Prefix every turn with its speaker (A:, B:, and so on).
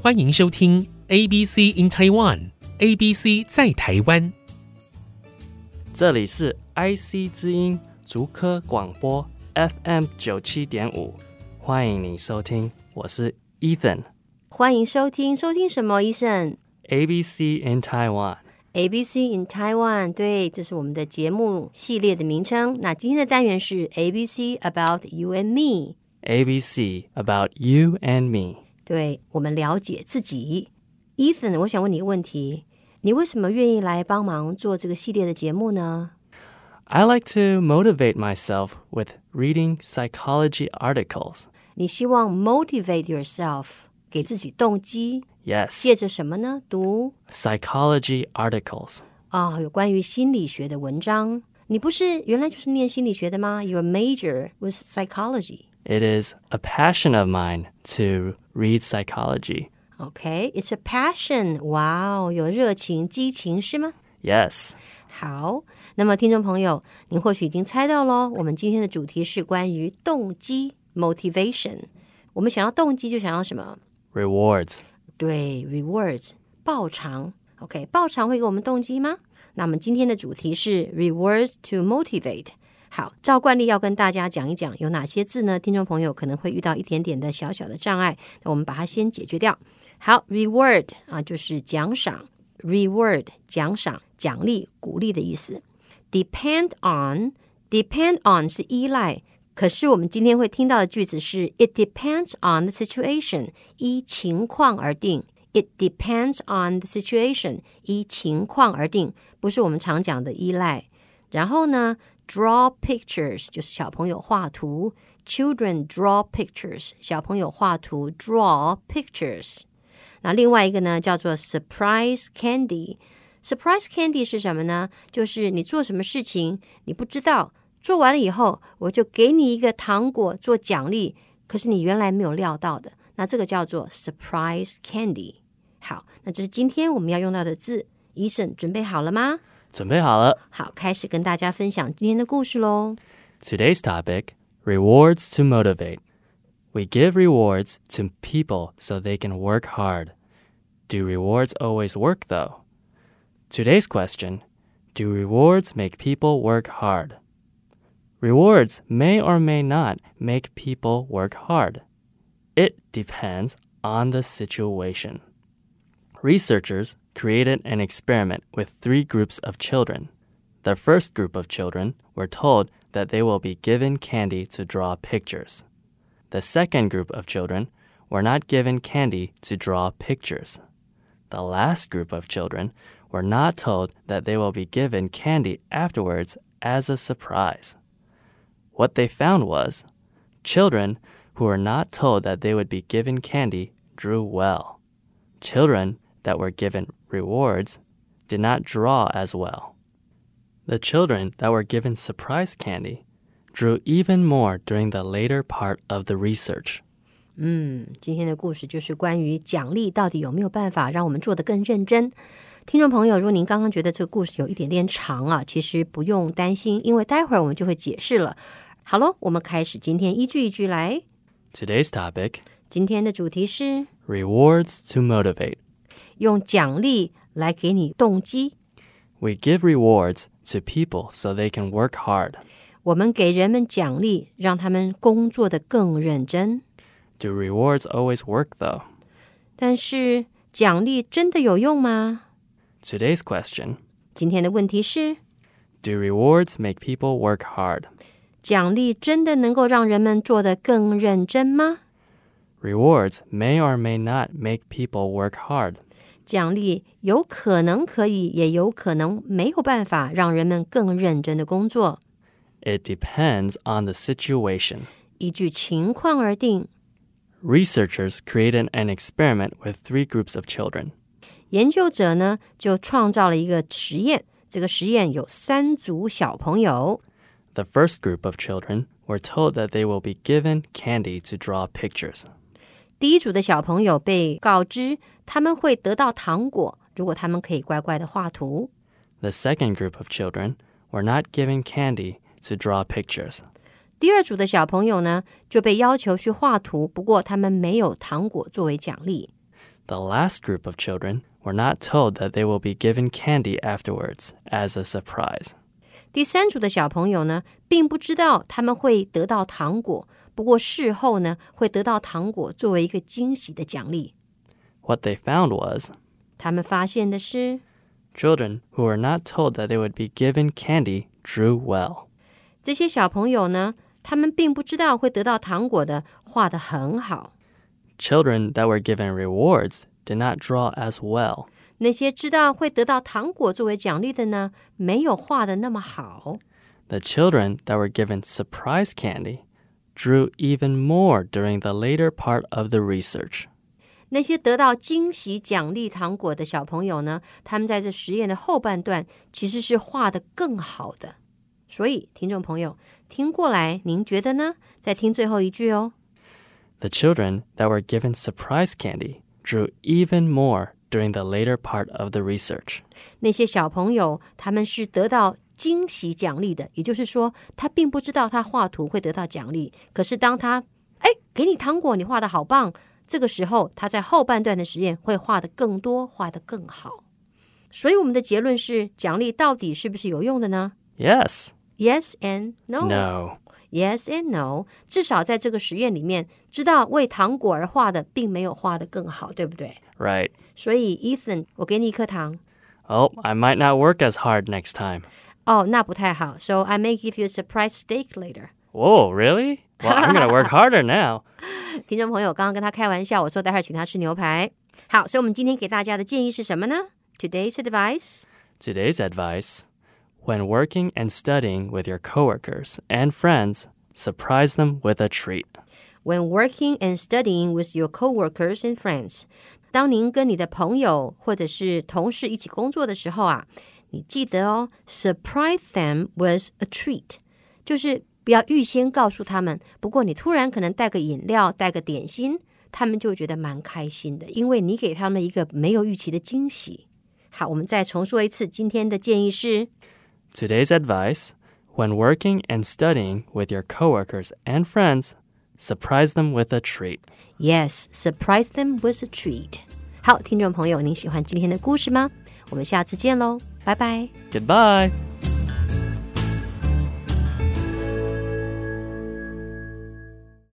A: 欢迎收听 ABC in Taiwan，ABC 在台湾。
B: 这里是 IC 之音竹科广播 FM 九七点五，欢迎你收听，我是 Ethan。
C: 欢迎收听，收听什么？医生
B: ABC in
C: Taiwan，，ABC in Taiwan，对，这是我们的节目系列的名称。那今天的单元是 ABC about you and me，
B: ABC about you and me。
C: 对我们了解自己。Ethan，我想问你一个问题：你为什么愿意来帮忙做这个系列的节目呢？
B: I like to motivate myself with reading psychology articles.
C: 你希望 motivate yourself，给自己动机，
B: Yes,
C: 借着什么呢？读
B: psychology articles.
C: 啊、有关于心理学的文章。你不是原来就是念心理学的吗？Your major was psychology.
B: It is a passion of mine to read psychology.
C: OK, it's a passion. 哇哦，有热情、激情是吗？
B: Yes,
C: 好，那么听众朋友，您或许已经猜到喽，我们今天的主题是关于动机 （motivation）。我们想要动机，就想要什么？
B: rewards.
C: 对，rewards 报偿。OK，报偿会给我们动机吗？那么今天的主题是 rewards to motivate。 好，照惯例要跟大家讲一讲有哪些字呢？听众朋友可能会遇到一点点的小小的障碍，那我们把它先解决掉。好，reward 啊，就是奖赏，reward 奖赏、奖励、鼓励的意思。Depend on，depend on 是依赖，可是我们今天会听到的句子是 It depends on the situation，依情况而定。It depends on the situation，依情况而定，不是我们常讲的依赖。然后呢，draw pictures 就是小朋友画图，children draw pictures，小朋友画图，draw pictures。那另外一个呢，叫做 surprise candy。surprise candy 是什么呢？就是你做什么事情你不知道，做完了以后，我就给你一个糖果做奖励，可是你原来没有料到的，那这个叫做 surprise candy。好，那这是今天我们要用到的字。医生准备好了吗？
B: 准备好了。
C: 好，开始跟大家分享今天的故事喽。
B: Today's topic rewards to motivate. We give rewards to people so they can work hard. Do rewards always work, though? Today's question Do rewards make people work hard? Rewards may or may not make people work hard. It depends on the situation. Researchers created an experiment with three groups of children. The first group of children were told that they will be given candy to draw pictures. The second group of children were not given candy to draw pictures. The last group of children were not told that they will be given candy afterwards as a surprise. What they found was children who were not told that they would be given candy drew well. Children that were given rewards did not draw as well. The children that were given surprise candy drew even more during the later part of the research.
C: 嗯，今天的故事就是关于奖励到底有没有办法让我们做得更认真。听众朋友，如果您刚刚觉得这个故事有一点点长啊，其实不用担心，因为待会儿我们就会解释了。好喽，我们开始今天一句一句来。
B: Today's topic
C: 今天的主题是
B: rewards to motivate.
C: 用奖励来给你动机。
B: We give rewards to people so they can work hard.
C: 我们给人们奖励，让他们工作得更认真。
B: Do rewards always work, though?
C: 但是奖励真的有用吗？
B: Today's question
C: 今天的问题是：
B: Do rewards make people work hard?
C: 奖励真的能够让人们做得更认真吗？
B: Rewards may or may not make people work hard.
C: 奖励有可能可以，也有可能没有办法让人们更认真的工作，
B: It depends on the situation.
C: 依据情况而定。
B: Researchers created an experiment with three groups of children.
C: 研究者呢就创造了一个实验，这个实验有三组小朋友，
B: The first group of children were told that they will be given candy to draw pictures.
C: 第一组的小朋友被告知他们会得到糖果，如果他们可以乖乖的画图。
B: The second group of children were not given candy to draw pictures.
C: 第二组的小朋友呢，就被要求去画图，不过他们没有糖果作为奖励。
B: The last group of children were not told that they will be given candy afterwards as a surprise.
C: 第三组的小朋友呢，并不知道他们会得到糖果，不过事后呢，会得到糖果作为一个惊喜的奖励。
B: What they found was
C: 他们发现的是，
B: children who were not told that they would be given candy drew well.
C: 这些小朋友呢，他们并不知道会得到糖果的，画得很好。
B: Children that were given rewards did not draw as well.
C: 那些知道会得到糖果作为奖励的呢，没有画的那么好。
B: The children that were given surprise candy drew even more during the later part of the research.
C: 那些得到惊喜奖励糖果的小朋友呢，他们在这实验的后半段其实是画得更好的。所以，听众朋友听过来，您觉得呢？再听最后一句哦。
B: The children that were given surprise candy drew even more during the later part of the research.
C: 那些小朋友他们是得到惊喜奖励的，也就是说，他并不知道他画图会得到奖励。可是当他哎给你糖果，你画的好棒，这个时候他在后半段的实验会画的更多，画的更好。所以我们的结论是，奖励到底是不是有用的呢
B: Yes.
C: ？Yes and no.
B: No.
C: Yes and no。至少在这个实验里面， 知道为糖果而画的，并没有画的更好，对不对？
B: Right.
C: 所以，Ethan，我给你一颗糖。
B: Oh, I might not work as hard next time.
C: 哦，那不太好。So I may give you a surprise steak later。
B: Whoa, really? Well, I'm going to work harder now.
C: 听众朋友，刚刚跟他开玩笑，我说待会儿请他吃牛排。好，所以我们今天给大家的建议是什么呢？Today's advice:
B: Today's advice when working and studying with your coworkers and friends, surprise them with a treat.
C: When working and studying with your coworkers and friends，当您跟你的朋友或者是同事一起工作的时候啊，你记得哦，surprise them with a treat，就是不要预先告诉他们。不过你突然可能带个饮料，带个点心，他们就觉得蛮开心的，因为你给他们一个没有预期的惊喜。好，我们再重说一次，今天的建议是。
B: Today's advice when working and studying with your coworkers and friends, surprise them with a treat.
C: Yes, surprise them with a treat. 好，听众朋友，您喜欢今天的故事吗？我们下次见喽，拜拜。
B: Goodbye.